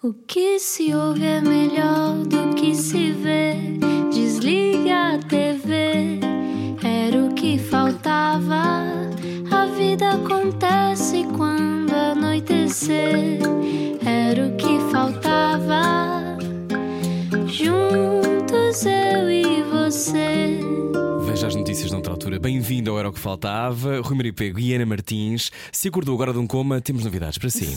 O que se ouve é melhor do que se vê. Desliga a TV, era o que faltava. A vida acontece quando anoitecer, era o que faltava. Juntos eu e você. Veja as notícias noutra altura. Bem-vindo ao Era o que Faltava. Rui Maria e Ana Martins. Se acordou agora de um coma, temos novidades para si.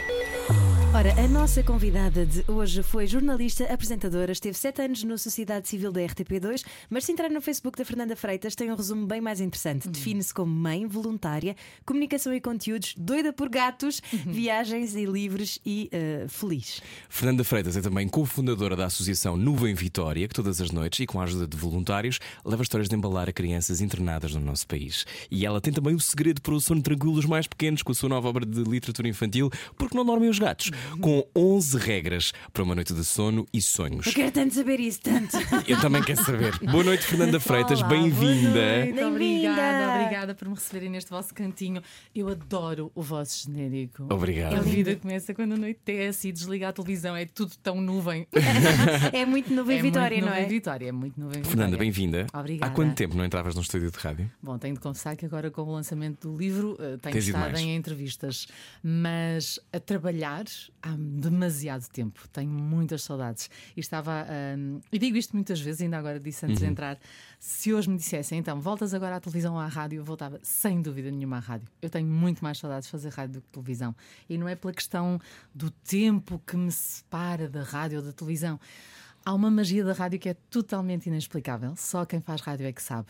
Ora, a nossa convidada de hoje foi jornalista, apresentadora, esteve sete anos na Sociedade Civil da RTP2, mas se entrar no Facebook da Fernanda Freitas tem um resumo bem mais interessante. Define-se como mãe, voluntária, comunicação e conteúdos, doida por gatos, viagens e livros e eh, feliz. Fernanda Freitas é também cofundadora da Associação Nuvem Vitória, que todas as noites e com a ajuda de voluntários leva histórias de embalar a crianças internadas no nosso país. E ela tem também o segredo para o sono tranquilo dos mais pequenos com a sua nova obra de literatura infantil, Porque Não Dormem os Gatos, com 11 regras para uma noite de sono e sonhos. Eu quero tanto saber isso, tanto. Eu também quero saber. Boa noite, Fernanda Freitas, bem-vinda. Bem-vinda. Obrigada, obrigada por me receberem neste vosso cantinho. Eu adoro o vosso genérico. Obrigado. A vida começa quando anoitece e desliga a televisão. É tudo tão nuvem. é muito nuvem é Vitória, muito não nuvem é? Vitória, é muito nuvem Fernanda, Vitória. bem-vinda. Obrigada. Há quanto tempo não entravas num estúdio de rádio? Bom, tenho de confessar que agora com o lançamento do livro eh, tenho Tens estado em entrevistas, mas a trabalhar há demasiado tempo. Tenho muitas saudades. E estava. hum, e digo isto muitas vezes, ainda agora disse antes de Uhum. entrar: se hoje me dissessem, então voltas agora à televisão ou à rádio, eu voltava sem dúvida nenhuma à rádio. Eu tenho muito mais saudades de fazer rádio do que televisão. E não é pela questão do tempo que me separa da rádio ou da televisão. Há uma magia da rádio que é totalmente inexplicável. Só quem faz rádio é que sabe.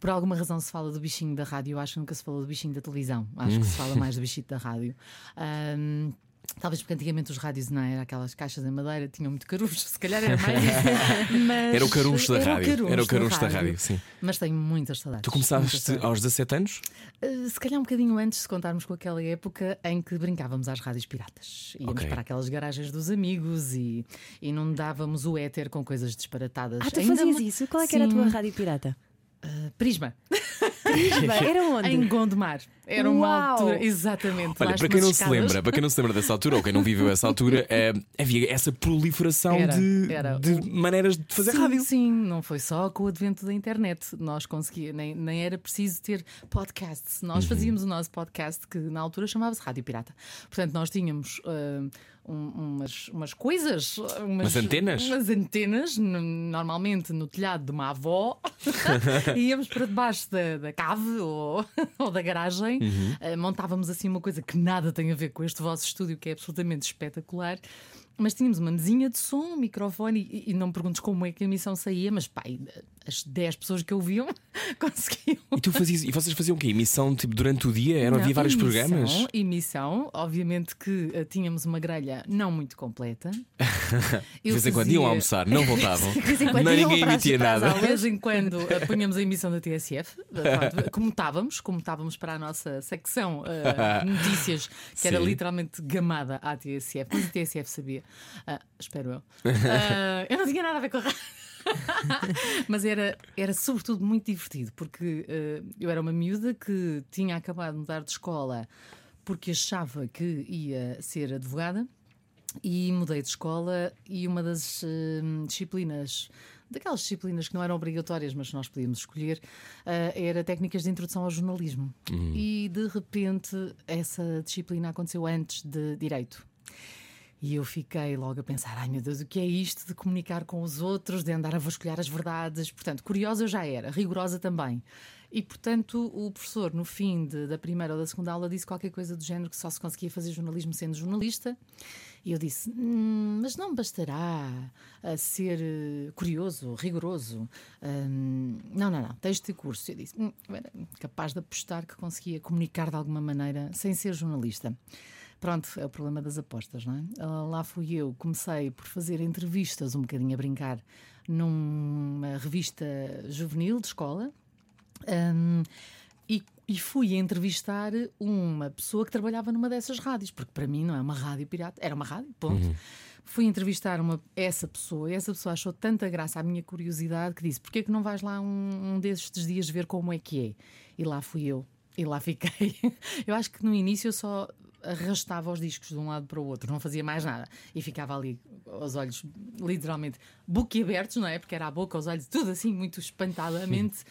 Por alguma razão se fala do bichinho da rádio, eu acho que nunca se falou do bichinho da televisão. Acho que se fala mais do bichinho da rádio. Ahm, Talvez porque antigamente os rádios não era aquelas caixas em madeira, tinham muito carujo, se calhar era mais. Mas- Era o carujo da era rádio. Era o carujo da rádio, sim. Mas tenho muitas saudades. Tu começaste saudades. aos 17 anos? Uh, Se calhar um bocadinho antes, se contarmos com aquela época em que brincávamos às rádios piratas. Íamos Ok. para aquelas garagens dos amigos e, e não dávamos o éter com coisas disparatadas. Ah, tu Ainda fazias isso? Qual é que era a tua rádio pirata? uh, Prisma. Era onde? Em Gondomar. Era uma Uau! altura. Exatamente. Olha, para quem não nas se escadas. lembra, para quem não se lembra dessa altura ou quem não viveu essa altura, eh, havia essa proliferação Era, de, era. de maneiras de fazer sim, rádio. Sim, não foi só com o advento da internet. Nós conseguíamos, nem, nem era preciso ter podcasts. Uhum. Nós fazíamos o nosso podcast que na altura chamava-se Rádio Pirata. Portanto, nós tínhamos ah, um- umas, umas coisas, umas, Umas antenas? Umas antenas, no- normalmente no telhado de uma avó. e íamos para debaixo da, da cave ou, ou da garagem. Uhum. Ah, montávamos assim uma coisa que nada tem a ver com este vosso estúdio, que é absolutamente espetacular. Mas tínhamos uma mesinha de som, um microfone, e, e não me perguntes como é que a emissão saía, mas pá, as 10 pessoas que ouviam conseguiam. E tu fazias, e vocês faziam o quê? Emissão tipo durante o dia? Era, havia Não, vários emissão, programas? Emissão, obviamente que eh, tínhamos uma grelha não muito completa. De vez em quando iam almoçar, não voltavam. vez em quando não ninguém emitia nada. De vez em quando eh, punhamos a emissão da TSF, como estávamos, como estávamos para a nossa secção eh, notícias, que era Sim. literalmente gamada à TSF, mas a TSF sabia, Ah, espero eu. Ah, eu não tinha nada a ver com a rádio. Mas era, era sobretudo muito divertido, porque eh, eu era uma miúda que tinha acabado de mudar de escola porque achava que ia ser advogada e mudei de escola e uma das eh, disciplinas daquelas disciplinas que não eram obrigatórias mas nós podíamos escolher eh, era técnicas de introdução ao jornalismo. E de repente essa disciplina aconteceu antes de direito e eu fiquei logo a pensar: ai meu Deus, o que é isto de comunicar com os outros, de andar a vasculhar as verdades? Portanto, curiosa eu já era, rigorosa também. E portanto, o professor, no fim de- da primeira ou da segunda aula, disse qualquer coisa do género que só se conseguia fazer jornalismo sendo jornalista. E eu disse: "Hum, mas não bastará a ser eh, curioso, rigoroso. Hum, não, não, não, tens de curso. Eu disse: "Hum, era capaz de apostar que conseguia comunicar de alguma maneira sem ser jornalista. Pronto, é o problema das apostas, não é? Ah, Lá fui eu, comecei por fazer entrevistas, um bocadinho a brincar, numa revista juvenil de escola. Hum, e, e fui entrevistar uma pessoa que trabalhava numa dessas rádios, porque para mim não é uma rádio pirata, era uma rádio, ponto. fui entrevistar uma, essa pessoa e essa pessoa achou tanta graça à minha curiosidade que disse: Porquê é que não vais lá um, um destes dias ver como é que é? E lá fui eu. E lá fiquei. Eu acho que no início eu só arrastava os discos de um lado para o outro, não fazia mais nada. E ficava ali, os olhos literalmente boquiabertos, não é? Porque era a boca, os olhos, tudo assim, muito espantadamente.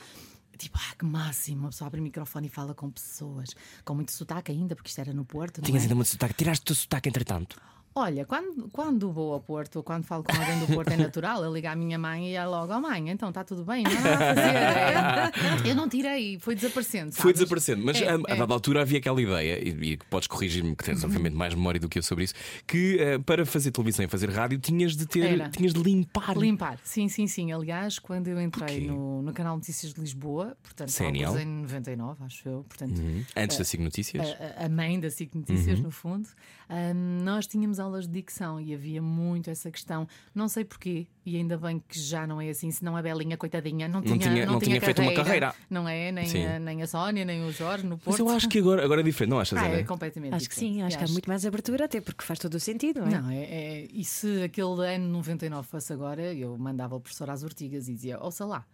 Tipo, ah, que máximo! Uma pessoa abre o microfone e fala com pessoas, com muito sotaque ainda, porque isto era no Porto. Tinhas é? ainda muito sotaque. Tiraste o teu sotaque entretanto. Olha, quando, quando vou ao Porto, ou quando falo com alguém do Porto, é natural. Eu ligo à minha mãe e ela logo, oh mãe, então está tudo bem, não há a fazer. É, eu não tirei, foi desaparecendo. Foi sabes? desaparecendo, mas É, a, a é. dada altura havia aquela ideia, e, e podes corrigir-me, que tens obviamente mais memória do que eu sobre isso, que eh, para fazer televisão e fazer rádio tinhas de ter, Era. tinhas de limpar. Limpar, sim, sim, sim. Aliás, quando eu entrei no, no canal Notícias de Lisboa, portanto, alguns em 99, acho eu, portanto, Uhum. Antes da SIG Notícias. a, a mãe da SIC Notícias, Uhum. no fundo, hum, nós tínhamos aulas de dicção e havia muito essa questão. Não sei porquê, e ainda bem que já não é assim, senão a Belinha, coitadinha, não tinha, tinha- não tinha feito uma carreira. Não é? Nem a, nem a Sónia, nem o Jorge no Mas Porto. eu acho que agora, agora é diferente, não achas, Ah, é completamente Acho que diferente. sim, acho E que há muito mais abertura, até porque faz todo o sentido, não é? Não, é, é- e se aquele ano 99 fosse agora, eu mandava o professor às ortigas e dizia, ouça lá,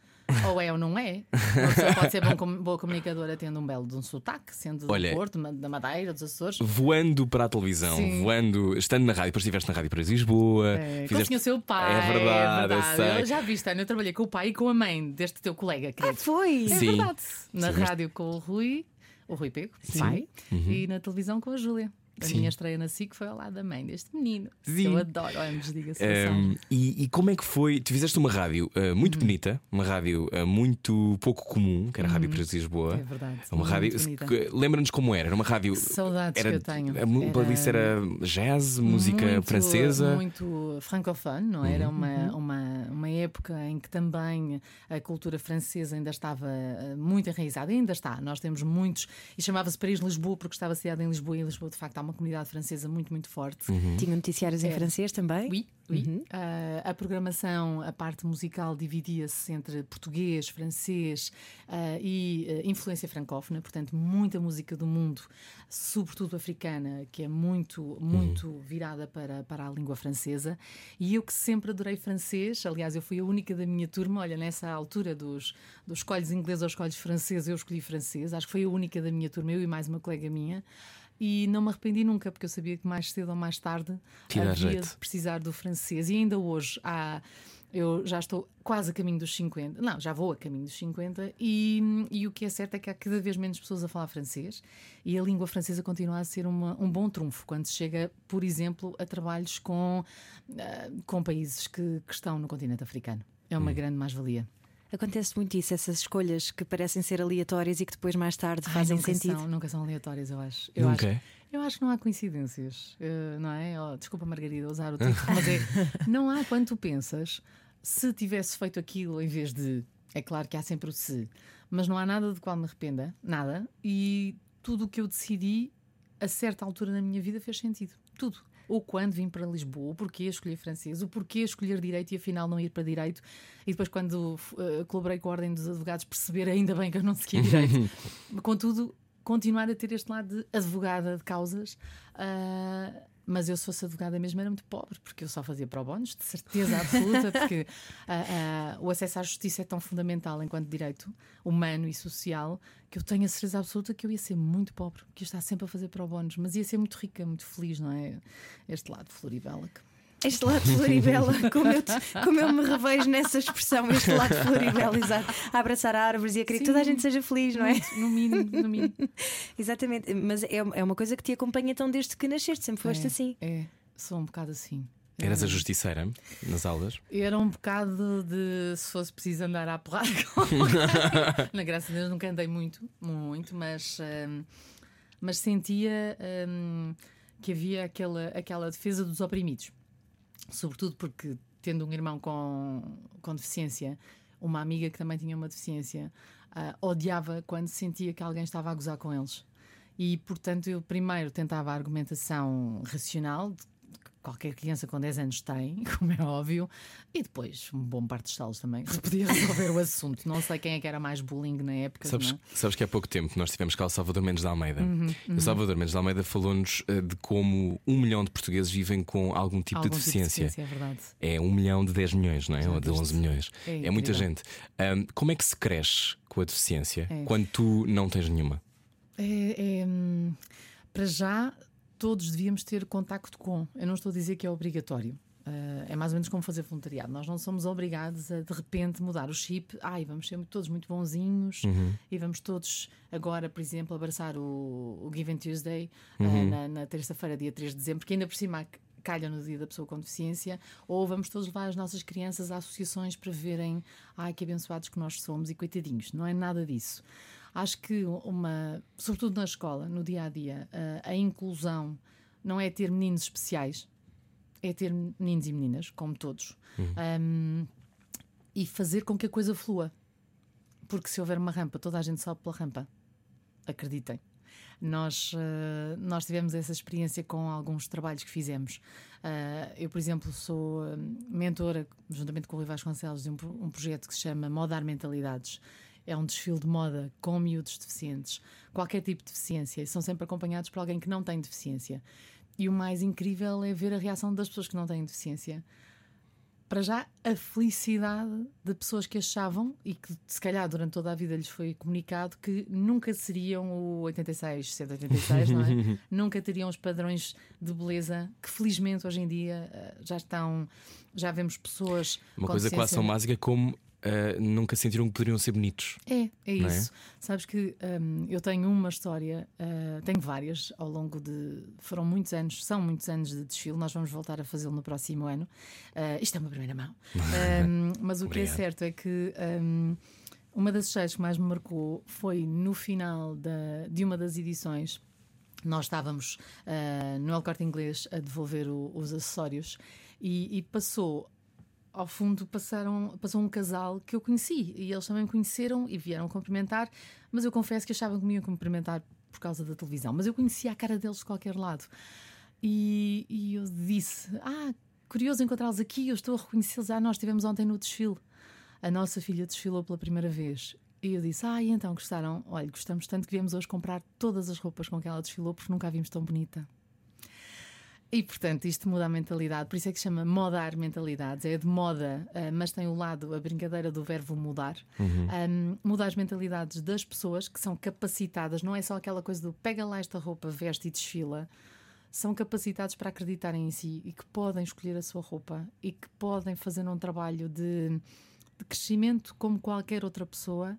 ou é ou não é. Uma pessoa pode ser bom com- boa comunicadora tendo um belo de um sotaque, sendo Olha- do Porto, da Madeira, dos Açores. Voando para a televisão, Sim. voando, estando na rádio, depois estiveste na rádio para Lisboa. É, fizeste- o seu pai. É verdade, eu é verdade. sei. já viste, Ana, eu trabalhei com o pai e com a mãe deste teu colega, Ah, querido. foi! É Sim. verdade. Na Sim, mas- rádio com o Rui, o Rui Pego, pai, e na televisão com a Júlia. A Uhum. Sim. minha estreia na SIC foi ao lado da mãe deste menino. que Sim. Eu adoro. Olha, a Um, e, e como é que foi? Tu fizeste uma rádio uh, Uhum. muito bonita, uma rádio uh, muito pouco comum, que era a Rádio Preço de Lisboa. É verdade, Uma rádio. Lembra-nos como era? Era uma rádio. Saudades era, que eu tenho. A Era- playlist era jazz, música muito, francesa. Uhum. Muito francofone, não é? era? Uma, uma, uma época em que também a cultura francesa ainda estava eh, muito enraizada, ainda está. Nós temos muitos, e chamava-se Paris-Lisboa porque estava sediada em Lisboa, e em Lisboa, de facto, há uma comunidade francesa muito, muito forte. Uhum. Tinha noticiários em É. francês também? Oui, oui. Ah, a programação, a parte musical dividia-se entre português, francês ah, e ah, influência francófona, portanto, muita música do mundo, sobretudo africana, que é muito, muito virada para, para a língua francesa. E eu que sempre adorei francês, aliás, eu fui a única da minha turma, olha, nessa altura dos, dos escolhos inglês aos escolhos francês, eu escolhi francês, acho que foi a única da minha turma, eu e mais uma colega minha. E não me arrependi nunca, porque eu sabia que mais cedo ou mais tarde dar havia de precisar do francês. E ainda hoje há. Eu já estou quase a caminho dos 50, não, já vou a caminho dos 50, e, e o que é certo é que há cada vez menos pessoas a falar francês e a língua francesa continua a ser uma- um bom trunfo quando se chega, por exemplo, a trabalhos com, ah, com países que, que estão no continente africano. É Hum. uma grande mais-valia. Acontece muito isso, essas escolhas que parecem ser aleatórias e que depois mais tarde Ai, fazem nunca sentido. São, nunca são aleatórias, eu acho. Eu Nunca acho, é? eu acho que não há coincidências, eh, não é? Oh, desculpa, Margarida, usar o título, mas é, não há quando tu pensas se tivesse feito aquilo em vez de. É claro que há sempre o se, mas não há nada do qual me arrependa, nada, e tudo o que eu decidi a certa altura na minha vida fez sentido. Tudo. O quando vim para Lisboa, o porquê escolher francês, o porquê escolher direito e afinal não ir para direito. E depois, quando eh, colaborei com a Ordem dos Advogados, perceber ainda bem que eu não seguia direito. Contudo, continuar a ter este lado de advogada de causas. ah, mas eu, se fosse advogada mesmo, era muito pobre, porque eu só fazia pro bónus, de certeza absoluta, porque ah, ah, o acesso à justiça é tão fundamental enquanto direito humano e social que eu tenho a certeza absoluta que eu ia ser muito pobre, que eu estava sempre a fazer pro bónus, mas ia ser muito rica, muito feliz, não é? Este lado de Floribela. que- Este lado de Floribela, como eu, te- como eu me revejo nessa expressão, este lado de Floribela, exato. A abraçar árvores e a querer que toda a gente seja feliz, não é? No mínimo, no mínimo. Exatamente, mas é, é uma coisa que te acompanha então desde que nasceste, sempre foste é, assim. É, sou um bocado assim. Eras a justiceira nas aulas? Era um bocado de se fosse preciso andar à porrada. Na graça de Deus nunca andei muito, muito, mas, hum, mas sentia hum, que havia aquela, aquela defesa dos oprimidos. Sobretudo porque, tendo um irmão com, com deficiência, uma amiga que também tinha uma deficiência, ah, odiava quando sentia que alguém estava a gozar com eles. E, portanto, eu primeiro tentava a argumentação racional, de qualquer criança com 10 anos tem, como é óbvio, e depois um bom parte dos salos também podia resolver o assunto. Não sei quem é que era mais bullying na época. Sabes, não? é? sabes que há pouco tempo nós tivemos cá o Salvador Mendes de Almeida. Uhum, E o Salvador Mendes de Almeida falou-nos eh, de como um milhão de portugueses vivem com algum tipo Algum de tipo deficiência. é. É um milhão de 10 milhões, não é? Já Ou de viste? 11 milhões. É É, muita gente. Ahm, como é que se cresce com a deficiência É. quando tu não tens nenhuma? É, é, hum, para já, todos devíamos ter contacto com. Eu não estou a dizer que é obrigatório. Ah, é mais ou menos como fazer voluntariado. Nós não somos obrigados a de repente mudar o chip. Ai, vamos ser todos muito bonzinhos e vamos todos agora, por exemplo, abraçar o, o Given Tuesday ah, na, na terça-feira, dia 3 de dezembro, que ainda por cima calha no dia da pessoa com deficiência, ou vamos todos levar as nossas crianças a associações para verem, ai que abençoados que nós somos e coitadinhos. Não é nada disso. Acho que uma, sobretudo na escola, no dia a dia, a, a inclusão não é ter meninos especiais, é ter meninos e meninas, como todos, Um, e fazer com que a coisa flua. Porque se houver uma rampa, toda a gente sobe pela rampa. Acreditem. Nós, eh, nós tivemos essa experiência com alguns trabalhos que fizemos. Eh, eu, por exemplo, sou eh, mentora, juntamente com o Rui Vasconcelos, de um, um projeto que se chama Modar Mentalidades. É um desfile de moda com miúdos deficientes, qualquer tipo de deficiência, e são sempre acompanhados por alguém que não tem deficiência. E o mais incrível é ver a reação das pessoas que não têm deficiência para já a felicidade de pessoas que achavam e que se calhar durante toda a vida lhes foi comunicado que nunca seriam o 86, 186, não é? nunca teriam os padrões de beleza que felizmente hoje em dia eh, já estão, já vemos pessoas Uma coisa quase tão básica como ah, nunca sentiram que poderiam ser bonitos. é, é é? isso. Sabes que hum, eu tenho uma história, uh, tenho várias ao longo de. Foram muitos anos, são muitos anos de desfile, nós vamos voltar a fazê-lo no próximo ano. Uh, isto é uma primeira mão. Um, mas o que é Obrigado. certo é que. um, uma das histórias que mais me marcou foi no final da- de uma das edições. Nós estávamos uh, no El Corte Inglês a devolver o- os acessórios e, e passou ao fundo passaram, passou um casal que eu conheci e eles também me conheceram e vieram cumprimentar, mas eu confesso que achavam que me iam cumprimentar por causa da televisão, mas eu conhecia a cara deles de qualquer lado. E, e eu disse: Ah, curioso encontrá-los aqui, eu estou a reconhecê-los. Ah, nós estivemos ontem no desfile. A nossa filha desfilou pela primeira vez. E eu disse: Ah, e então gostaram? Olha, gostamos tanto que viemos hoje comprar todas as roupas com que ela desfilou porque nunca a vimos tão bonita. E portanto, isto muda a mentalidade, por isso é que se chama modar mentalidades. É de moda, ah, mas tem o lado, a brincadeira do verbo mudar. Um, muda as mentalidades das pessoas que são capacitadas, não é só aquela coisa do pega lá esta roupa, veste e desfila. São capacitados para acreditarem em si e que podem escolher a sua roupa e que podem fazer um trabalho de, de crescimento como qualquer outra pessoa.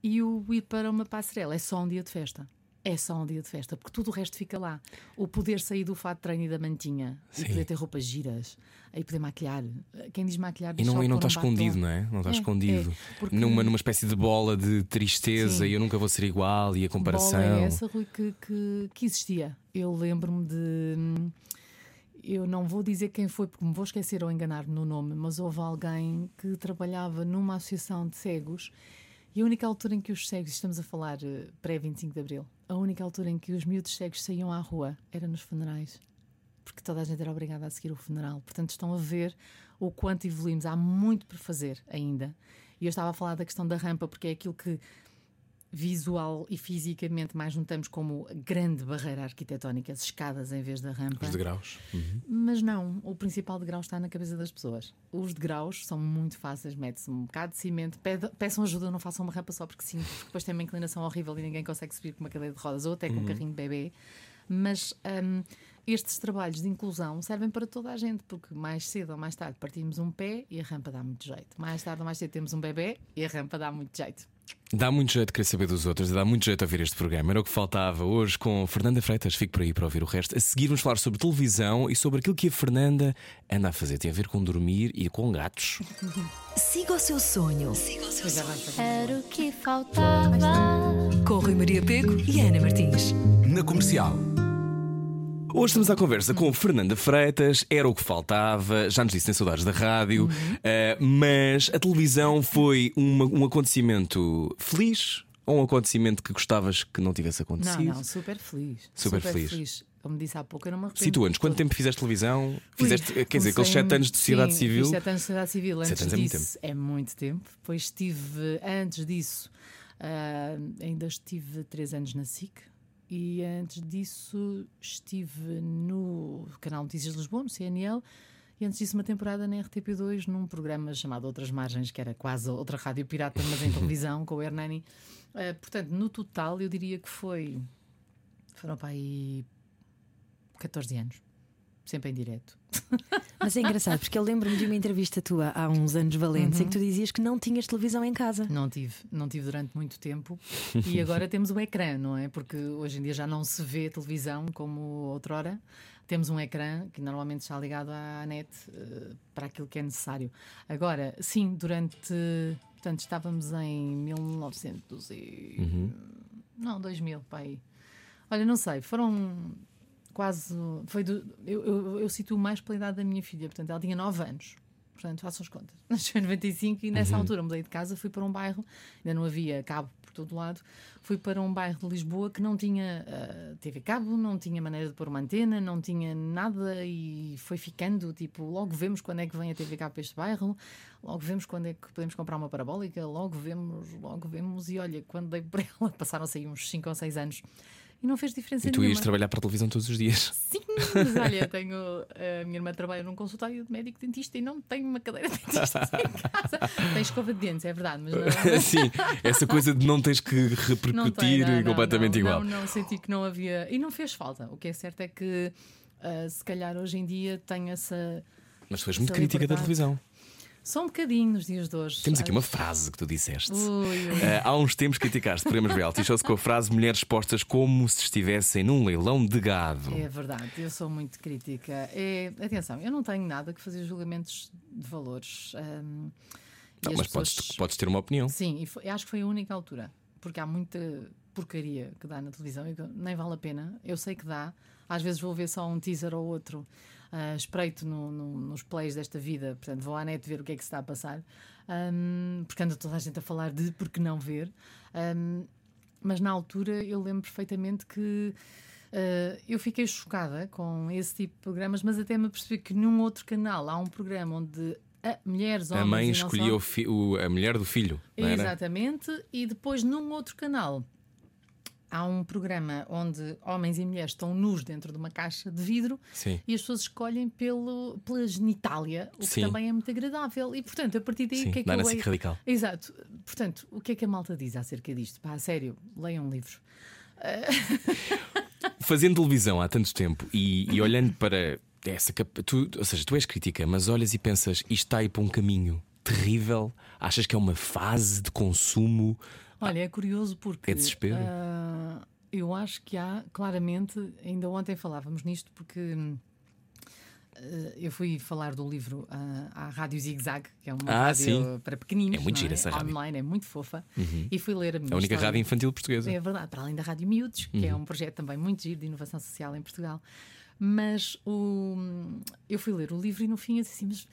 E o ir para uma passarela é só um dia de festa. É só um dia de festa, porque tudo o resto fica lá. O poder sair do fato de treino e da mantinha, e Sim. poder ter roupas giras, aí poder maquilhar. Quem diz maquilhar E diz não, só e não está um batom. escondido, não é? Não está É, escondido. é, porque- numa, numa espécie de bola de tristeza Sim. e eu nunca vou ser igual e a comparação. Bola é essa, Rui, que, que, que existia. Eu lembro-me de. hum, Eu não vou dizer quem foi, porque me vou esquecer ou enganar-me no nome, mas houve alguém que trabalhava numa associação de cegos e a única altura em que os cegos, estamos a falar eh, pré-25 de Abril, a única altura em que os miúdos cegos saíam à rua era nos funerais. Porque toda a gente era obrigada a seguir o funeral. Portanto, estão a ver o quanto evoluímos. Há muito por fazer ainda. E eu estava a falar da questão da rampa, porque é aquilo que visual e fisicamente mais notamos como grande barreira arquitetónica, as escadas em vez da rampa. Os degraus. Uhum. Mas não, o principal degrau está na cabeça das pessoas. Os degraus são muito fáceis, mete-se um bocado de cimento, pede- peçam ajuda, não façam uma rampa só porque sim, porque depois tem uma inclinação horrível e ninguém consegue subir com uma cadeira de rodas ou até com um carrinho de bebê. Mas hum, estes trabalhos de inclusão servem para toda a gente, porque mais cedo ou mais tarde partimos um pé e a rampa dá muito jeito. Mais tarde ou mais cedo temos um bebê e a rampa dá muito jeito. Dá muito jeito de querer saber dos outros, dá muito jeito de ouvir este programa. Era o que faltava hoje com Fernanda Freitas. Fico por aí para ouvir o resto. A seguir, vamos falar sobre televisão e sobre aquilo que a Fernanda anda a fazer. Tem a ver com dormir e com gatos. Siga o seu sonho. Pois já vai fazer. Era o que faltava. Com Rui Maria Pego e Ana Martins. Na comercial. Hoje estamos à conversa com Fernanda Freitas, era o que faltava, já nos disse, tem saudades da rádio, eh, mas a televisão foi uma- um acontecimento feliz ou um acontecimento que gostavas que não tivesse Não, acontecido? não, super feliz. Super feliz. como disse há pouco, eu não me arrependo. Situa-nos, quanto tempo fizeste televisão? Ui, Fizeste, quer dizer, aqueles comecei 7 anos de sociedade sim, civil. fiz sete anos de sociedade civil. Antes Sete anos é muito disso, é muito tempo. Depois estive, antes disso, ah, ainda estive três anos na SIC. E antes disso estive no canal Notícias de Lisboa, no CNL. E antes disso, uma temporada na RTP2, num programa chamado Outras Margens, que era quase outra rádio pirata, mas em televisão, com o Hernani. Ah, portanto, no total, eu diria que foi. Foram para aí 14 anos. Sempre em direto. Mas é engraçado, porque eu lembro-me de uma entrevista tua há uns anos valentes em que tu dizias que não tinhas televisão em casa. Não tive, não tive durante muito tempo e agora temos um ecrã, não é? Porque hoje em dia já não se vê televisão como outrora. Temos um ecrã que normalmente está ligado à net eh, para aquilo que é necessário. Agora, sim, durante. Portanto, estávamos em 1900 e. Não, 2000, pai. Olha, não sei, foram quase. Foi do, eu, eu, eu situo mais pela idade da minha filha, portanto, ela tinha 9 anos. Portanto, façam as contas. Nasceu em 95 e nessa altura mudei de casa, fui para um bairro, ainda não havia cabo por todo lado, fui para um bairro de Lisboa que não tinha ah, TV cabo, não tinha maneira de pôr uma antena, não tinha nada e foi ficando, tipo, logo vemos quando é que vem a TV cabo para este bairro, logo vemos quando é que podemos comprar uma parabólica, logo vemos, logo vemos e olha, quando dei por ela, passaram-se aí uns 5 ou 6 anos e não fez diferença E tu nenhuma. ias trabalhar para a televisão todos os dias. Sim, mas olha, tenho, a minha irmã trabalha num consultório de médico dentista e não tem uma cadeira de dentista em casa. Tem escova de dentes, é verdade, mas não. Sim, essa coisa de não tens que repercutir tem, não, completamente não, igual. Não, não, senti que não havia. E não fez falta. O que é certo é que, ah, se calhar, hoje em dia tenho essa. Mas tu és muito crítica da televisão. Só um bocadinho nos dias de hoje. Temos aqui uma frase que tu disseste. Ui, ui. Eh, há uns tempos criticaste programas reality shows com a frase mulheres postas como se estivessem num leilão de gado. É verdade, eu sou muito crítica. É, atenção, eu não tenho nada que fazer julgamentos de valores. e Não, as mas pessoas- podes, podes ter uma opinião. Sim, e foi- acho que foi a única altura. Porque há muita porcaria que dá na televisão e nem vale a pena. Eu sei que dá. Às vezes vou ver só um teaser ou outro, ah, espreito no- no- nos plays desta vida. Portanto, vou à net ver o que é que se está a passar. Ahm, porque anda toda a gente a falar de porque não ver. Ahm, mas na altura eu lembro perfeitamente que. ah, eu fiquei chocada com esse tipo de programas, mas até me percebi que num outro canal há um programa onde ah, mulheres, homens A mãe escolhia só- o a mulher do filho. Exatamente, e depois num outro canal há um programa onde homens e mulheres estão nus dentro de uma caixa de vidro Sim. e as pessoas escolhem pelo, pela genitália, o que Sim. também é muito agradável. E portanto, a partir daí, Sim, o que é que eu na leio? Radical. Exato, portanto, o que é que a malta diz acerca disto? Pá, a sério, leiam livros. Fazendo televisão há tanto tempo e, e olhando para essa capa- tu, ou seja, tu és crítica, mas olhas e pensas isto está aí para um caminho terrível. Achas que é uma fase de consumo? Olha, é curioso porque É desespero. ah, eu acho que há, claramente, ainda ontem falávamos nisto porque hum, ah, eu fui falar do livro ah, à Rádio Zig Zag, que é uma Ah, rádio sim. para pequeninos. É muito não gira essa rádio. Uhum. Online, é muito fofa. E fui ler a minha É a única história. rádio infantil portuguesa. É verdade, para além da Rádio Miúdos, que é um projeto também muito giro de inovação social em Portugal. Mas o, eu fui ler o livro e no fim eu disse assim: Mas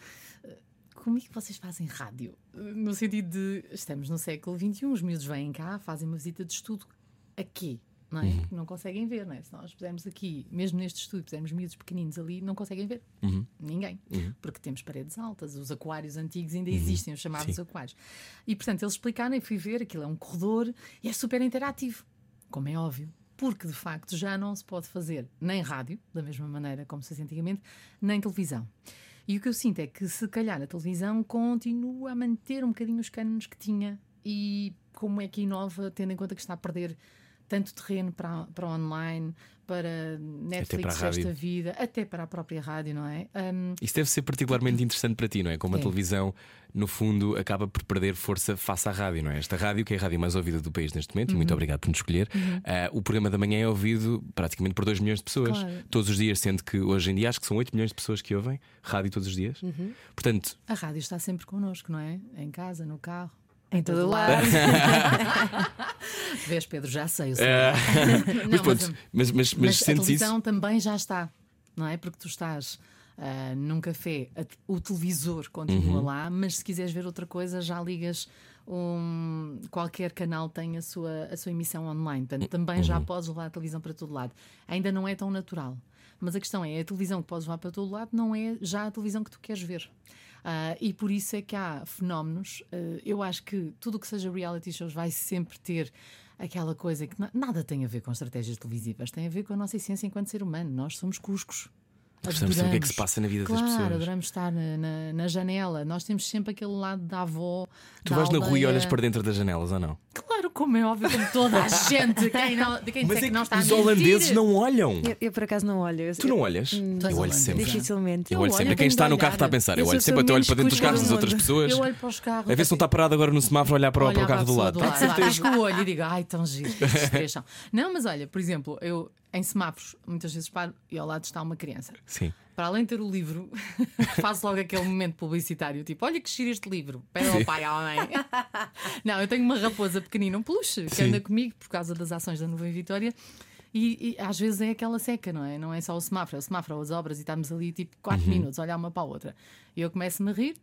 como é que vocês fazem rádio? No sentido de estamos no século XXI, os miúdos vêm cá, fazem uma visita de estudo aqui. Não é? Não conseguem ver, não é? Se nós pusermos aqui, mesmo neste estudo, pusermos miúdos pequeninos ali, não conseguem ver. Ninguém. Porque temos paredes altas, os aquários antigos ainda existem, os chamados aquários. E portanto, eles explicaram e fui ver, aquilo é um corredor e é super interativo, como é óbvio. Porque de facto já não se pode fazer nem rádio, da mesma maneira como se fazia antigamente, nem televisão. E o que eu sinto é que, se calhar, a televisão continua a manter um bocadinho os cânones que tinha e como é que inova, tendo em conta que está a perder tanto terreno para, para online, para Netflix, para a esta vida, até para a própria rádio, não é? Hum, Isso deve ser particularmente interessante para ti, não é? Como a É. televisão, no fundo, acaba por perder força face à rádio, não é? Esta rádio, que é a rádio mais ouvida do país neste momento, Uhum. muito obrigado por nos escolher. ah, o programa da manhã é ouvido praticamente por 2 milhões de pessoas Claro. todos os dias, sendo que hoje em dia acho que são 8 milhões de pessoas que ouvem rádio todos os dias. Uhum. Portanto, a rádio está sempre connosco, não é? Em casa, no carro. Em todo lado. Vês, Pedro, já sei. Eu sei. ah, Não, mas, pronto, mas, mas, mas mas a televisão isso? também já está, não é? Porque tu estás ah, num café, a- o televisor continua Uhum. lá, mas se quiseres ver outra coisa, já ligas um- qualquer canal tem a sua, a sua emissão online. Portanto, também já Uhum. podes levar a televisão para todo lado. Ainda não é tão natural. Mas a questão é: a televisão que podes levar para todo lado não é já a televisão que tu queres ver. Ah, e por isso é que há fenómenos. ah, eu acho que tudo o que seja reality shows vai sempre ter aquela coisa que na- nada tem a ver com estratégias televisivas, tem a ver com a nossa essência enquanto ser humano. Nós somos cuscos. Precisamos saber o que é que se passa na vida das Claro, pessoas. adoramos estar na, na- na janela. Nós temos sempre aquele lado da avó. Tu da vais na rua e aldeia. olhas para dentro das janelas ou não? Claro, como é óbvio, como toda a gente. Quem não, de quem Mas é que não que está a os mentir. holandeses não olham. Eu, eu, por acaso não olho. Eu- Tu não olhas? És Eu olho sempre. Dificilmente. Eu Eu olho sempre. Quem está no carro está a pensar. Eu olho sempre, até olho para dentro dos carros das outras pessoas. Eu olho para os carros. A ver se não está parado agora no semáforo a olhar para, o- carro do lado. lado. Pisco o olho e digo, ai, tão giro. estes três são." Não, mas olha, por exemplo, eu em semáforos muitas vezes paro e ao lado está uma criança. Sim. Para além de ter o livro, faço logo aquele momento publicitário, tipo, olha que giro este livro, pede ao pai, à mãe. Não, eu tenho uma raposa pequenina, um peluche, que Sim. anda comigo por causa das ações da Nuvem Vitória. E, e às vezes é aquela seca, não é? Não é só o semáforo, é o semáforo, as obras, e estamos ali tipo 4 Uhum. minutos a olhar uma para a outra. E eu começo-me a rir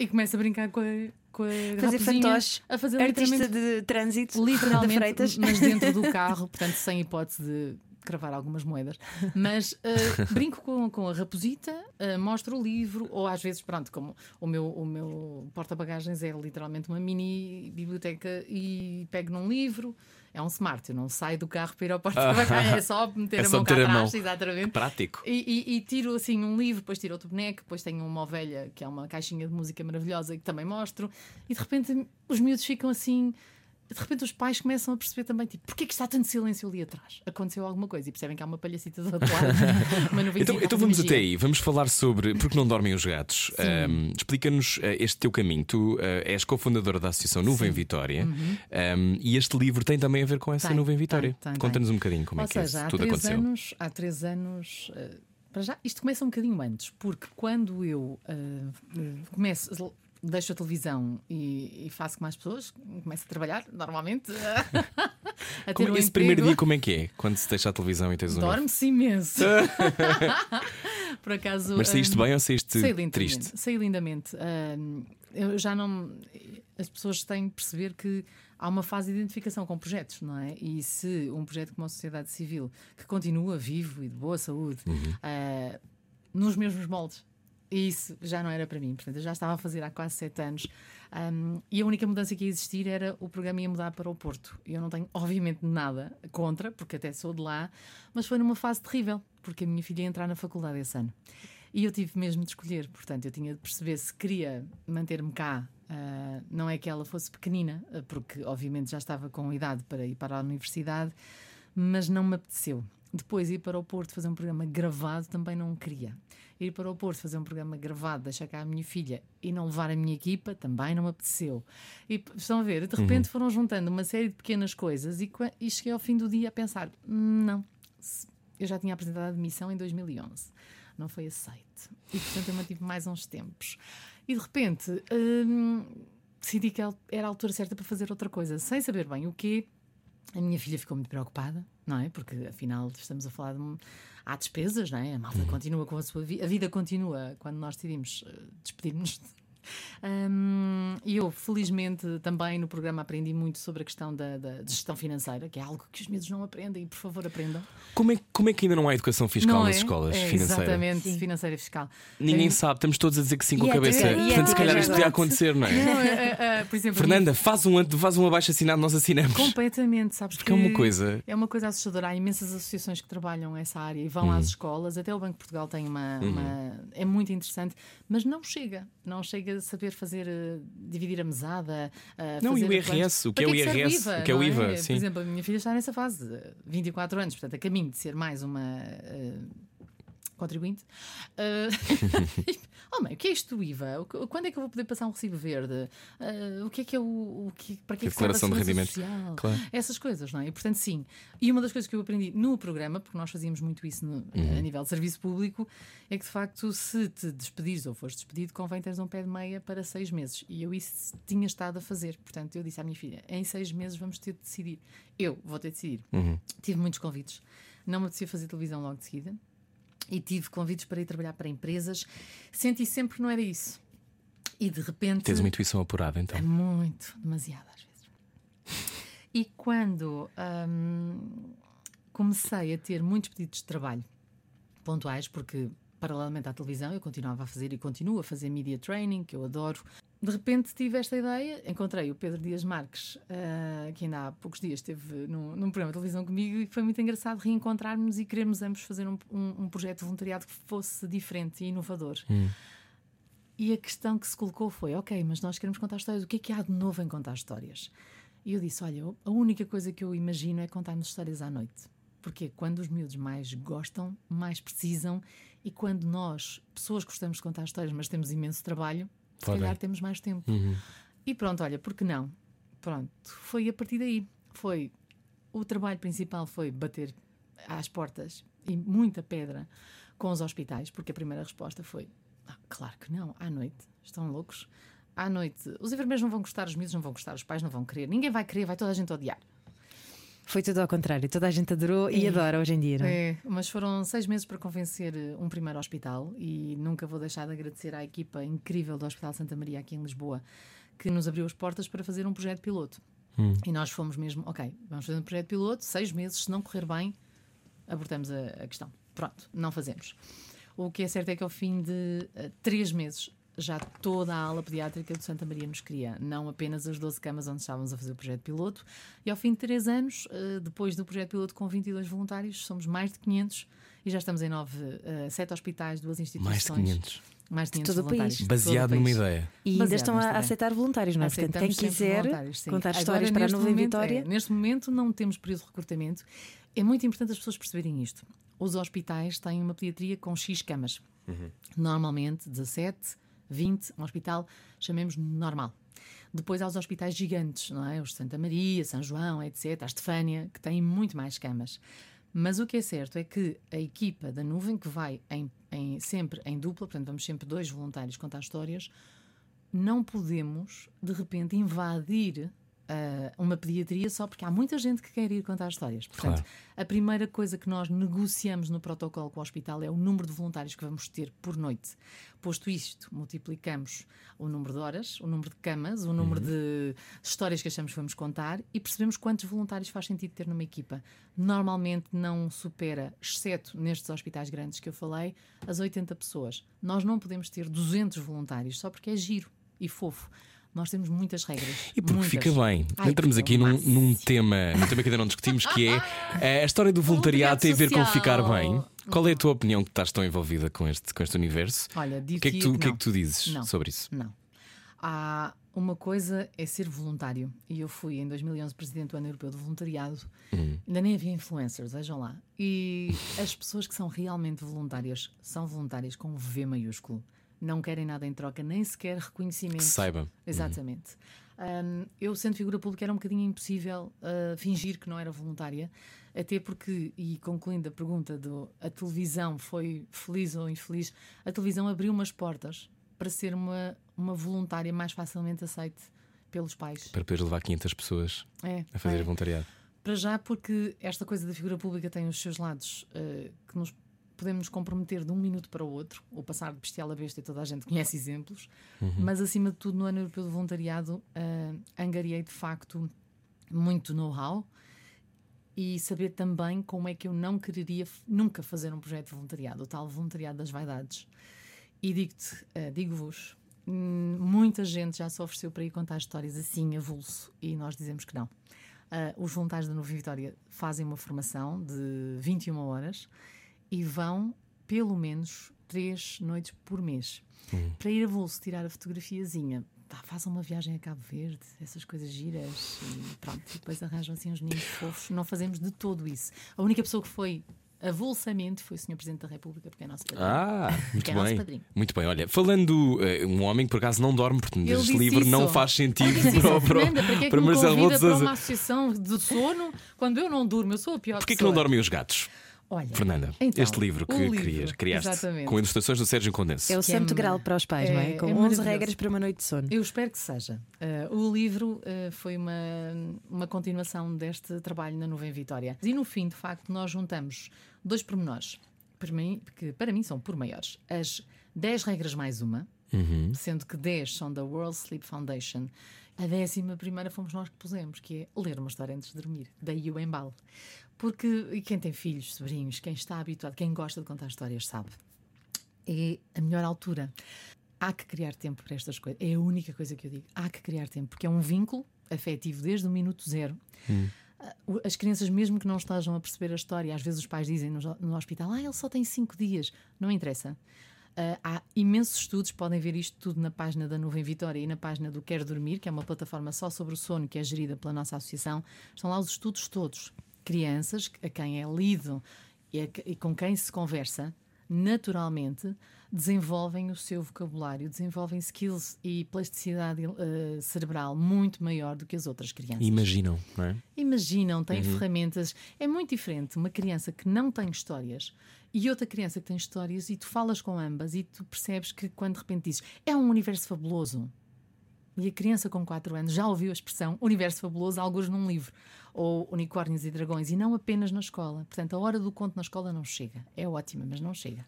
e começo a brincar com a, com a Fazer fantoche. a fazer Artista de trânsito. Literalmente, Freitas. mas dentro do carro, portanto, sem hipótese de cravar algumas moedas. Mas eh, brinco com, com a raposita, eh, mostro o livro, ou às vezes, pronto, como o meu, o meu porta-bagagens é literalmente uma mini biblioteca e pego num livro. É um smart, eu não saio do carro para ir ao porta-bagagens, é só meter É a só mão cá a atrás, mão. exatamente. Prático. E, e- e tiro assim um livro, depois tiro outro boneco, depois tenho uma ovelha que é uma caixinha de música maravilhosa que também mostro, e de repente os miúdos ficam assim. De repente os pais começam a perceber também, tipo, porquê que está tanto silêncio ali atrás? Aconteceu alguma coisa e percebem que há uma palhacita do outro lado. uma nuvenzinha Então, então vamos até aí, vamos falar sobre porque não dormem os gatos. Ahm, Explica-nos ah, este teu caminho. Tu ah, és cofundadora da Associação Nuvem Vitória Ahm, e este livro tem também a ver com essa Uhum. Tem, Nuvem Vitória. Conta-nos um bocadinho como Ou é que seja, isso tudo aconteceu. anos, há três anos. para já, isto começa um bocadinho antes, porque quando eu eh, começo, deixo a televisão e, e faço com mais pessoas, começo a trabalhar normalmente. a Como- um esse primeiro emprego. dia, como é que é? Quando se deixa a televisão e tens um. Dorme-se imenso. Por acaso. Mas saíste hum, bem ou saíste Saí lindamente. triste? Saí lindamente. Hum, eu já não. As pessoas têm de perceber que há uma fase de identificação com projetos, não é? E se um projeto como a sociedade civil, que continua vivo e de boa saúde, Uhum. ah, nos mesmos moldes. E isso já não era para mim, portanto, eu já estava a fazer há quase sete anos. hum, e a única mudança que ia existir era o programa ia mudar para o Porto. Eu não tenho, obviamente, nada contra, porque até sou de lá, mas foi numa fase terrível, porque a minha filha ia entrar na faculdade esse ano. E eu tive mesmo de escolher, portanto, eu tinha de perceber se queria manter-me cá. ah, não é que ela fosse pequenina, ah, porque obviamente já estava com idade para ir para a universidade, mas não me apeteceu. Depois ir para o Porto fazer um programa gravado também não queria. Ir para o Porto fazer um programa gravado, deixar cá a minha filha e não levar a minha equipa também não me apeteceu. E estão a ver, de repente foram juntando uma série de pequenas coisas e, e cheguei ao fim do dia a pensar: "Hum, não, eu já tinha apresentado a admissão em 2011, não foi aceite. E portanto eu mantive mais uns tempos. E de repente hum, decidi que era a altura certa para fazer outra coisa, sem saber bem o quê. A minha filha ficou muito preocupada, não é? Porque afinal estamos a falar de. um- Há despesas, não é? A malta continua com a sua vida. A vida continua quando nós decidimos eh, despedir-nos. Hum, E eu, felizmente, também no programa aprendi muito sobre a questão da, da gestão financeira, que é algo que os miúdos não aprendem e por favor aprendam. Como é, como é que ainda não há educação fiscal não nas é? escolas é, financeira? Exatamente, financeira e fiscal. Ninguém Tem- sabe, estamos todos a dizer que sim com a cabeça. ética- e Portanto, se calhar isto podia acontecer, não é? Não, é, é, é, por exemplo, Fernanda, faz um, faz um abaixo assinado, nós assinamos. Completamente, sabes Porque é uma coisa- É uma coisa assustadora. Há imensas associações que trabalham essa área e vão Uhum. às escolas. Até o Banco de Portugal tem uma, uma- É muito interessante, mas não chega. Não chega saber fazer. eh, dividir a mesada. eh, Não, e o IRS, planos. o que é o IRS, o que é o não IVA, sim. Por exemplo, a minha filha está nessa fase, eh, 24 anos, portanto, a caminho de ser mais uma. Contribuinte. Eh, oh, mãe, o que é isto do IVA? Quando é que eu vou poder passar um recibo verde? Eh, o que é que é o. o que, para que é que Declaração de rendimento. social? Claro. Essas coisas, não é? E portanto, sim. E uma das coisas que eu aprendi no programa, porque nós fazíamos muito isso no- Uhum. a nível de serviço público, é que de facto, se te despedires ou fores despedido, convém teres um pé de meia para seis meses. E eu isso tinha estado a fazer. Portanto, eu disse à minha filha: em seis meses vamos ter de decidir. Eu vou ter de decidir. Uhum. Tive muitos convites. Não me apetecia fazer televisão logo de seguida. E tive convites para ir trabalhar para empresas. Senti sempre que não era isso. E de repente. Tens uma intuição apurada, então. É muito, demasiado às vezes. E quando hum, comecei a ter muitos pedidos de trabalho pontuais, porque paralelamente à televisão eu continuava a fazer e continuo a fazer media training, que eu adoro. De repente tive esta ideia, encontrei o Pedro Dias Marques, uh, que ainda há poucos dias esteve num, num, programa de televisão comigo, e foi muito engraçado reencontrarmos e queremos ambos fazer um, um, um projeto de voluntariado que fosse diferente e inovador. Hum. E a questão que se colocou foi: ok, mas nós queremos contar histórias, o que é que há de novo em contar histórias? E eu disse: olha, a única coisa que eu imagino é contarmos histórias à noite. Porque quando os miúdos mais gostam, mais precisam, e quando nós, pessoas, gostamos de contar histórias, mas temos imenso trabalho, se calhar temos mais tempo. Uhum. E pronto, olha, por que não? Pronto, foi a partir daí. Foi o trabalho principal foi bater às portas e muita pedra com os hospitais, porque a primeira resposta foi ah, claro que não, à noite. Estão loucos? À noite, os enfermeiros não vão gostar, os miúdos não vão gostar, os pais não vão querer, ninguém vai querer, vai toda a gente odiar. Foi tudo ao contrário, toda a gente adorou e, e adora hoje em dia, não é? é? Mas foram seis meses para convencer eh, um primeiro hospital e nunca vou deixar de agradecer à equipa incrível do Hospital Santa Maria aqui em Lisboa que nos abriu as portas para fazer um projeto piloto. Hum. E nós fomos mesmo, ok, vamos fazer um projeto piloto, seis meses, se não correr bem, abortamos a, a questão. Pronto, não fazemos. O que é certo é que ao fim de uh, três meses já toda a ala pediátrica do Santa Maria nos queria, não apenas as 12 camas onde estávamos a fazer o projeto piloto. E ao fim de três anos, uh, depois do projeto piloto com 22 voluntários, somos mais de 500 e já estamos em nove, uh, sete hospitais, duas instituições. Mais de 500. Mais de 500 todo o país. Baseado numa ideia. E ainda Baseado estão a aceitar voluntários, não é? Portanto, quem quiser contar Agora, histórias para a Nova Vitória. É, neste momento não temos período de recrutamento. É muito importante as pessoas perceberem isto os hospitais têm uma pediatria com X camas. Uhum. Normalmente 17, 20, um hospital chamemos normal. Depois há os hospitais gigantes, não é? Os de Santa Maria, São João, etc., a Estefânia, que têm muito mais camas. Mas o que é certo é que a equipa da nuvem, que vai em, em, sempre em dupla, portanto, vamos sempre dois voluntários contar histórias, não podemos, de repente, invadir uh, uma pediatria só porque há muita gente que quer ir contar histórias. Portanto, claro. a primeira coisa que nós negociamos no protocolo com o hospital é o número de voluntários que vamos ter por noite. Posto isto, multiplicamos o número de horas, o número de camas, o número uhum. de histórias que achamos que vamos contar e percebemos quantos voluntários faz sentido ter numa equipa. Normalmente não supera, exceto nestes hospitais grandes que eu falei, as 80 pessoas. Nós não podemos ter 200 voluntários só porque é giro e fofo. Nós temos muitas regras. E porque muitas. fica bem. Ai, Entramos aqui num, num, tema, num tema que ainda não discutimos, que é a história do voluntariado tem a ver com ficar bem. Qual é a tua opinião que estás tão envolvida com este, com este universo? Olha, o que é que tu, que é que tu dizes não, sobre isso? Não. Há uma coisa é ser voluntário. E eu fui em 2011 presidente do Ano Europeu do Voluntariado. Uhum. Ainda nem havia influencers, vejam lá. E as pessoas que são realmente voluntárias são voluntárias com V maiúsculo não querem nada em troca, nem sequer reconhecimento. Que saiba. Exatamente. Uhum. Um, eu, sendo figura pública, era um bocadinho impossível uh, fingir que não era voluntária, até porque, e concluindo a pergunta do a televisão foi feliz ou infeliz, a televisão abriu umas portas para ser uma, uma voluntária mais facilmente aceite pelos pais. Para poder levar 500 pessoas é, a fazer é. voluntariado. Para já, porque esta coisa da figura pública tem os seus lados uh, que nos podemos nos comprometer de um minuto para o outro, ou passar de bestial a besta, e toda a gente conhece exemplos, uhum. mas acima de tudo, no ano europeu do voluntariado, uh, angariei de facto muito know-how e saber também como é que eu não quereria nunca fazer um projeto de voluntariado, o tal voluntariado das vaidades. E digo-te, uh, digo-vos, hum, muita gente já se ofereceu para ir contar histórias assim, avulso, e nós dizemos que não. Uh, os voluntários da Nova Vitória fazem uma formação de 21 horas e vão pelo menos três noites por mês uhum. para ir a Bolso tirar a fotografiazinha. Tá, façam uma viagem a Cabo Verde, essas coisas giras e pronto. E depois arranjam assim uns meninos fofos. Não fazemos de todo isso. A única pessoa que foi avulsamente foi o Sr. Presidente da República, porque é nosso padrinho. Ah, muito é bem. Muito bem. Olha, falando, uh, um homem que por acaso não dorme, Ele este livro isso. não faz sentido para, para, Fernanda, para, que é que para Marcelo Rebelo para uma associação de sono quando eu não durmo? Eu sou a pior Porquê pessoa. que não dormem os gatos? Olha, Fernanda, então, este livro que livro, crias, criaste exatamente. com ilustrações do Sérgio Condense. É o santo é, grau para os pais, é, não é? Com é 11 regras para uma noite de sono. Eu espero que seja. Uh, o livro uh, foi uma, uma continuação deste trabalho na Nuvem Vitória. E no fim, de facto, nós juntamos dois pormenores, para mim, que para mim são por maiores. As 10 regras mais uma, sendo que 10 são da World Sleep Foundation. A décima primeira fomos nós que pusemos, que é ler uma história antes de dormir. Daí o embalo. Porque quem tem filhos, sobrinhos, quem está habituado, quem gosta de contar histórias, sabe. É a melhor altura. Há que criar tempo para estas coisas. É a única coisa que eu digo. Há que criar tempo, porque é um vínculo afetivo desde o minuto zero. Ah, o- As crianças, mesmo que não estejam a perceber a história, às vezes os pais dizem no, no hospital: Ah, ele só tem cinco dias. Não interessa. Ah, há imensos estudos, podem ver isto tudo na página da Nuvem Vitória e na página do Quero Dormir, que é uma plataforma só sobre o sono que é gerida pela nossa associação. Estão lá os estudos todos. Crianças a quem é lido e, a e com quem se conversa, naturalmente, desenvolvem o seu vocabulário, desenvolvem skills e plasticidade eh, cerebral muito maior do que as outras crianças Imaginam, não é? imaginam, têm ferramentas. É muito diferente uma criança que não tem histórias e outra criança que tem histórias e tu falas com ambas e tu percebes que quando de repente dizes é um universo fabuloso. E a criança com 4 anos já ouviu a expressão universo fabuloso, alguns num livro, ou unicórnios e dragões, e não apenas na escola. Portanto, a hora do conto na escola não chega. É ótima, mas não chega.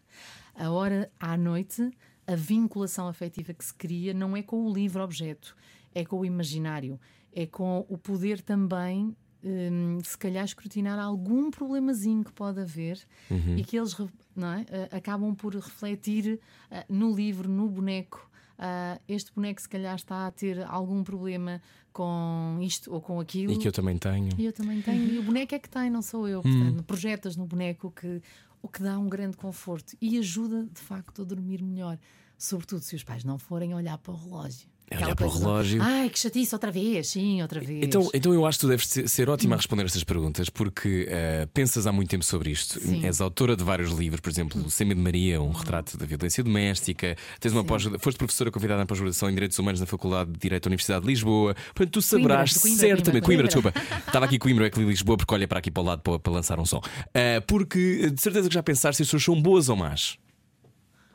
A hora à noite, a vinculação afetiva que se cria não é com o livro-objeto, é com o imaginário, é com o poder também. hum, se calhar escrutinar algum problemazinho que pode haver e que eles é? Acabam por refletir ah, no livro, no boneco, ah, este boneco se calhar está a ter algum problema com isto ou com aquilo. E que eu também tenho. E eu também tenho. E o boneco é que tem, não sou eu. Portanto, projetas no boneco que, o que dá um grande conforto e ajuda de facto a dormir melhor. Sobretudo se os pais não forem olhar para o relógio. É olhar para o relógio. Ai, que chatice, outra vez. Sim, outra vez. Então, então eu acho que tu deves ser, ótima a responder estas perguntas porque eh, pensas há muito tempo sobre isto. Sim. És autora de vários livros, por exemplo, Sem Medo de Maria, um retrato da violência doméstica. Tens uma pós foste professora convidada na pós-graduação em Direitos Humanos na Faculdade de Direito da Universidade de Lisboa. Portanto, tu saberás Coimbra, certamente. Coimbra, Coimbra, desculpa. Estava aqui Coimbra, é que li Lisboa porque olha para aqui para o lado para, para lançar um som. Eh, porque de certeza que já pensaste se as pessoas são boas ou más.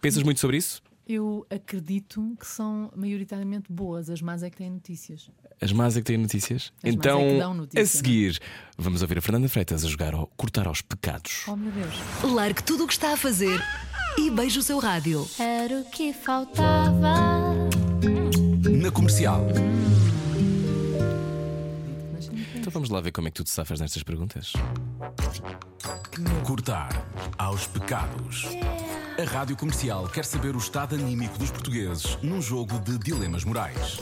Pensas muito sobre isso? Eu acredito que são maioritariamente boas, as más é que têm notícias. As más é que têm notícias? As más então, é que dão notícia, a seguir, vamos ouvir a Fernanda Freitas a jogar ao Cortar aos Pecados. Oh meu Deus. Largue tudo o que está a fazer e beije o seu rádio. Era o que faltava. Na comercial. Então vamos lá ver como é que tu te safas nestas perguntas. Cortar aos pecados. A rádio comercial quer saber o estado anímico dos portugueses num jogo de dilemas morais.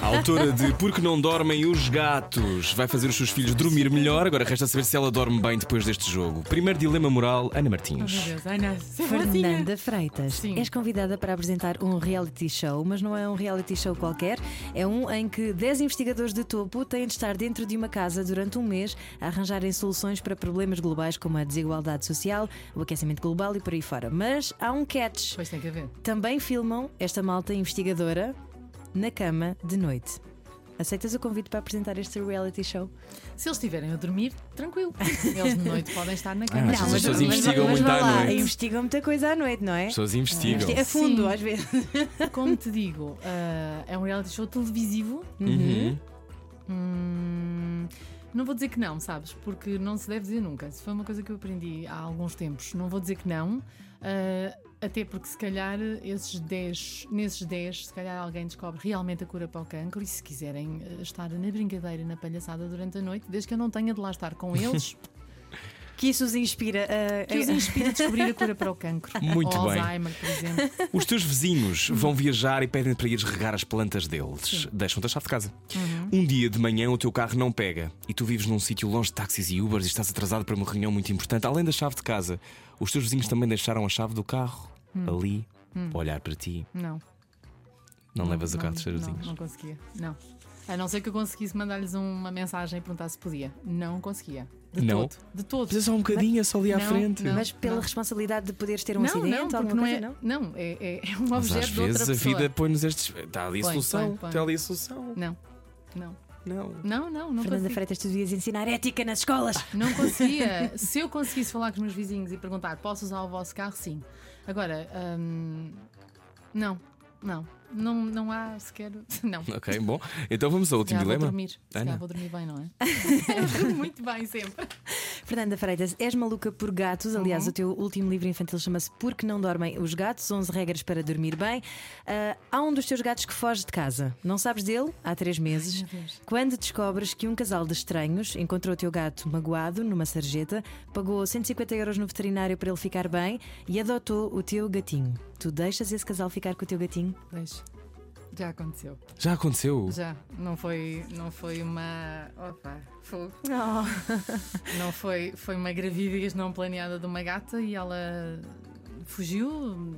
A autora de Porque Não Dormem os Gatos vai fazer os seus filhos dormir melhor. Agora resta saber se ela dorme bem depois deste jogo. Primeiro dilema moral, Ana Oh meu Martins. Deus. Ana, Fernanda Freitas, Sim. és convidada para apresentar um reality show, mas não é um reality show qualquer, é um em que 10 investigadores de topo têm de estar dentro de uma casa durante um mês a arranjarem soluções para problemas globais como a desigualdade social, o aquecimento global e por aí fora. Mas há um catch. Pois tem que haver. Também filmam esta malta investigadora na cama de noite. Aceitas o convite para apresentar este reality show? Se eles estiverem a dormir, tranquilo. Eles de noite podem estar na cama. Ah, mas as pessoas mas- investigam mas muito vá à lá, noite. Investigam muita coisa à noite, não é? As pessoas investigam. A fundo, Sim. às vezes. Como te digo, ah, é um reality show televisivo. Uhum. Hum, não vou dizer que não, sabes? Porque não se deve dizer nunca. Se foi uma coisa que eu aprendi há alguns tempos, não vou dizer que não. ah, até porque se calhar esses 10, nesses 10, se calhar alguém descobre realmente a cura para o cancro e se quiserem ah, estar na brincadeira, na palhaçada durante a noite, desde que eu não tenha de lá estar com eles, Que isso os inspira a. que os inspira a descobrir a cura para o cancro. Muito Ou bem. Alzheimer, por exemplo. Os teus vizinhos vão viajar e pedem para ires regar as plantas deles. Deixam-te a chave de casa. Um dia de manhã o teu carro não pega e tu vives num sítio longe de táxis e Ubers e estás atrasado para uma reunião muito importante. Além da chave de casa, os teus vizinhos também deixaram a chave do carro ali, a olhar para ti. Não. Não, levas o carro dos teus não, vizinhos. não conseguia. Não. A não ser que eu conseguisse mandar-lhes uma mensagem e perguntar se podia. Não conseguia. De Não? todo. De todo. É só um bocadinho, é só ali à Não, frente. não. Mas pela responsabilidade de poderes ter um não, acidente não, ou porque alguma não coisa, é. não? Não, é, é, é um Mas objeto às de outra vezes a pessoa. vida põe-nos estes. Está ali a Põe, solução. põe, põe. Está ali a solução. Não, não. Não. Não, não, não Fernanda consigo. Freitas, tu devias ensinar ética nas escolas. Não conseguia. Se eu conseguisse falar com os meus vizinhos e perguntar, posso usar o vosso carro? Sim. Agora, hum, não, não. Não, não há sequer. Não. Ok, bom. Então vamos ao último Já vou dilema. dormir. Se Ana. calhar vou dormir bem, não é? Muito bem, sempre. Fernanda Freitas, és maluca por gatos. Aliás, Uhum. o teu último livro infantil chama-se Porque Não Dormem os Gatos 11 Regras para Dormir Bem. Ah, há um dos teus gatos que foge de casa. Não sabes dele há três meses. Quando descobres que um casal de estranhos encontrou o teu gato magoado numa sarjeta, pagou 150 euros no veterinário para ele ficar bem e adotou o teu gatinho. Tu deixas esse casal ficar com o teu gatinho? Deixa. Já aconteceu. Já aconteceu? Já. Não foi, não foi uma. Opa, fogo. Não. Não foi, foi uma gravidez não planeada de uma gata e ela fugiu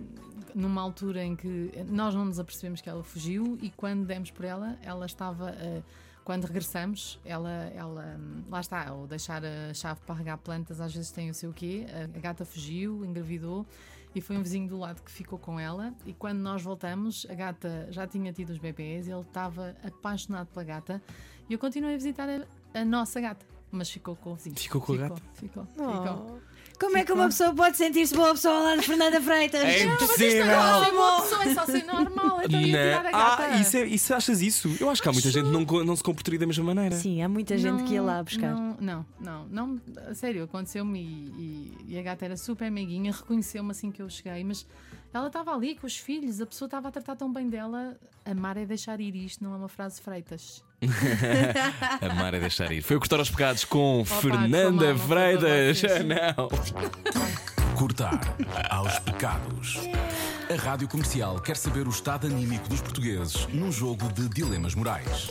numa altura em que nós não nos apercebemos que ela fugiu e quando demos por ela, ela estava. eh, quando regressamos, ela, ela. Lá está, ao deixar a chave para regar plantas, às vezes tem o seu quê. A, a gata fugiu, engravidou e foi um vizinho do lado que ficou com ela. E quando nós voltamos, a gata já tinha tido os bebês, ele estava apaixonado pela gata e eu continuei a visitar a, a nossa gata. Mas ficou com o vizinho. Ficou com a gata? Ficou, ficou. Como é que uma pessoa pode sentir-se boa pessoa ao lado de Fernanda Freitas? É Não, impossível! é uma pessoa, é só ser normal. Então ia tirar a gata. Ah, isso, é, isso achas isso? Eu acho que há muita gente que não, co- não se comportaria da mesma maneira. Sim, há muita gente que ia lá buscar. Não, não, não, não a sério, aconteceu-me e, e- e a gata era super meiguinha, reconheceu-me assim que eu cheguei, mas ela estava ali com os filhos, a pessoa estava a tratar tão bem dela. Amar é deixar ir, isto não é uma frase freitas. Amar é deixar ir. Foi o Cortar aos Pecados com desculpa Fernanda Freitas. Não. Cortar aos pecados. A Rádio Comercial quer saber o estado anímico dos portugueses num jogo de dilemas morais.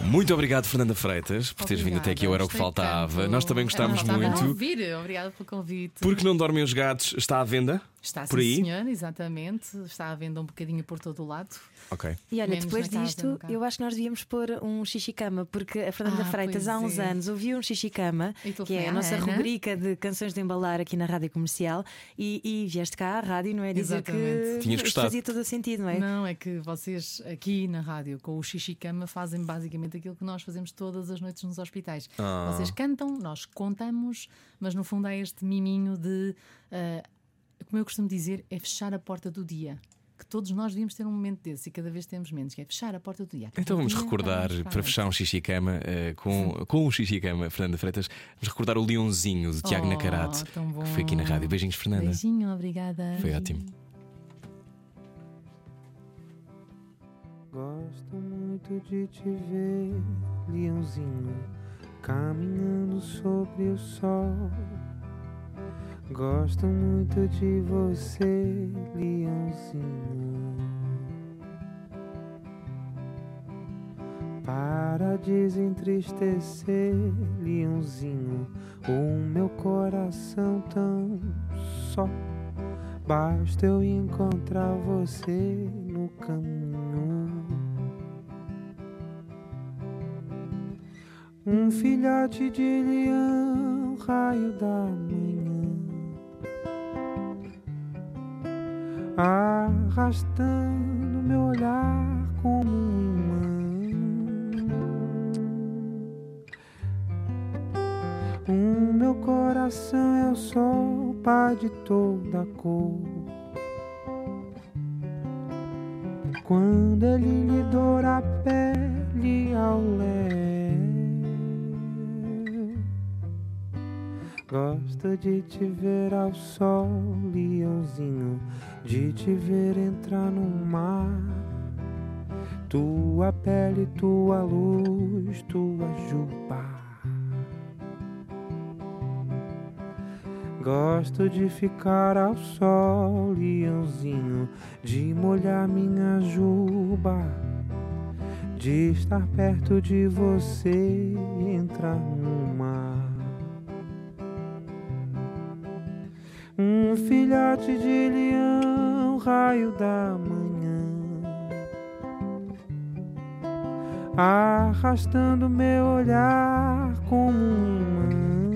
Muito obrigado, Fernanda Freitas, por teres vindo até aqui. Eu era o que faltava. gostei Nós também tanto. gostámos muito. obrigada pelo convite. Porque não dormem os gatos está à venda? Está por sim, aí? senhor, exatamente. Está à venda um bocadinho por todo o lado. Ok. E olha, Menos depois casa, disto, carro. eu acho que nós devíamos pôr um xixi-cama, porque a Fernanda Ah, Freitas há uns é. anos ouviu um xixi-cama, que é a à nossa Ana? rubrica de canções de embalar aqui na rádio comercial, e, e vieste cá à rádio, não é? Dizer que Exatamente. Tinhas isto gostado. fazia todo o sentido, não é? Não, é que vocês aqui na rádio com o Xixi Cama fazem basicamente aquilo que nós fazemos todas as noites nos hospitais. Ah. Vocês cantam, nós contamos, mas no fundo é este miminho de, ah, como eu costumo dizer, é fechar a porta do dia. Que todos nós devíamos ter um momento desse e cada vez temos menos, que é fechar a porta do dia. Então vamos Dia, recordar, para fechar um xixi-cama eh, com, com um xixi-cama, Fernanda Freitas, vamos recordar o Leãozinho de Tiago Oh, que foi aqui na rádio. Beijinhos, Fernanda. Beijinho, obrigada. Foi ótimo. Gosto muito de te ver, leãozinho, caminhando sobre o sol. Gosto muito de você, leãozinho. Para desentristecer, leãozinho, o meu coração tão só. Basta eu encontrar você no caminho. Um filhote de leão, raio da manhã, arrastando meu olhar como um imã. O meu coração é o sol, pai de toda cor. Quando ele lhe doura a pele ao léu, gosto de te ver ao sol, leãozinho, de te ver entrar no mar. Tua pele, tua luz, tua juba. Gosto de ficar ao sol, leãozinho, de molhar minha juba, de estar perto de você e entrar no filhote de leão, raio da manhã, arrastando meu olhar como um imã.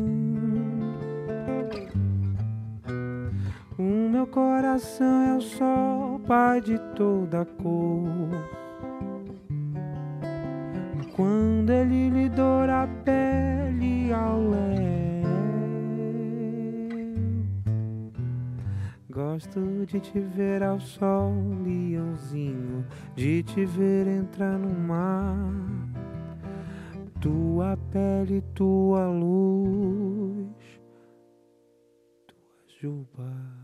O meu coração é o sol, pai de toda cor. Quando ele lhe doura a pele ao léu, gosto de te ver ao sol, leãozinho, de te ver entrar no mar. tua pele, tua luz, tua juba.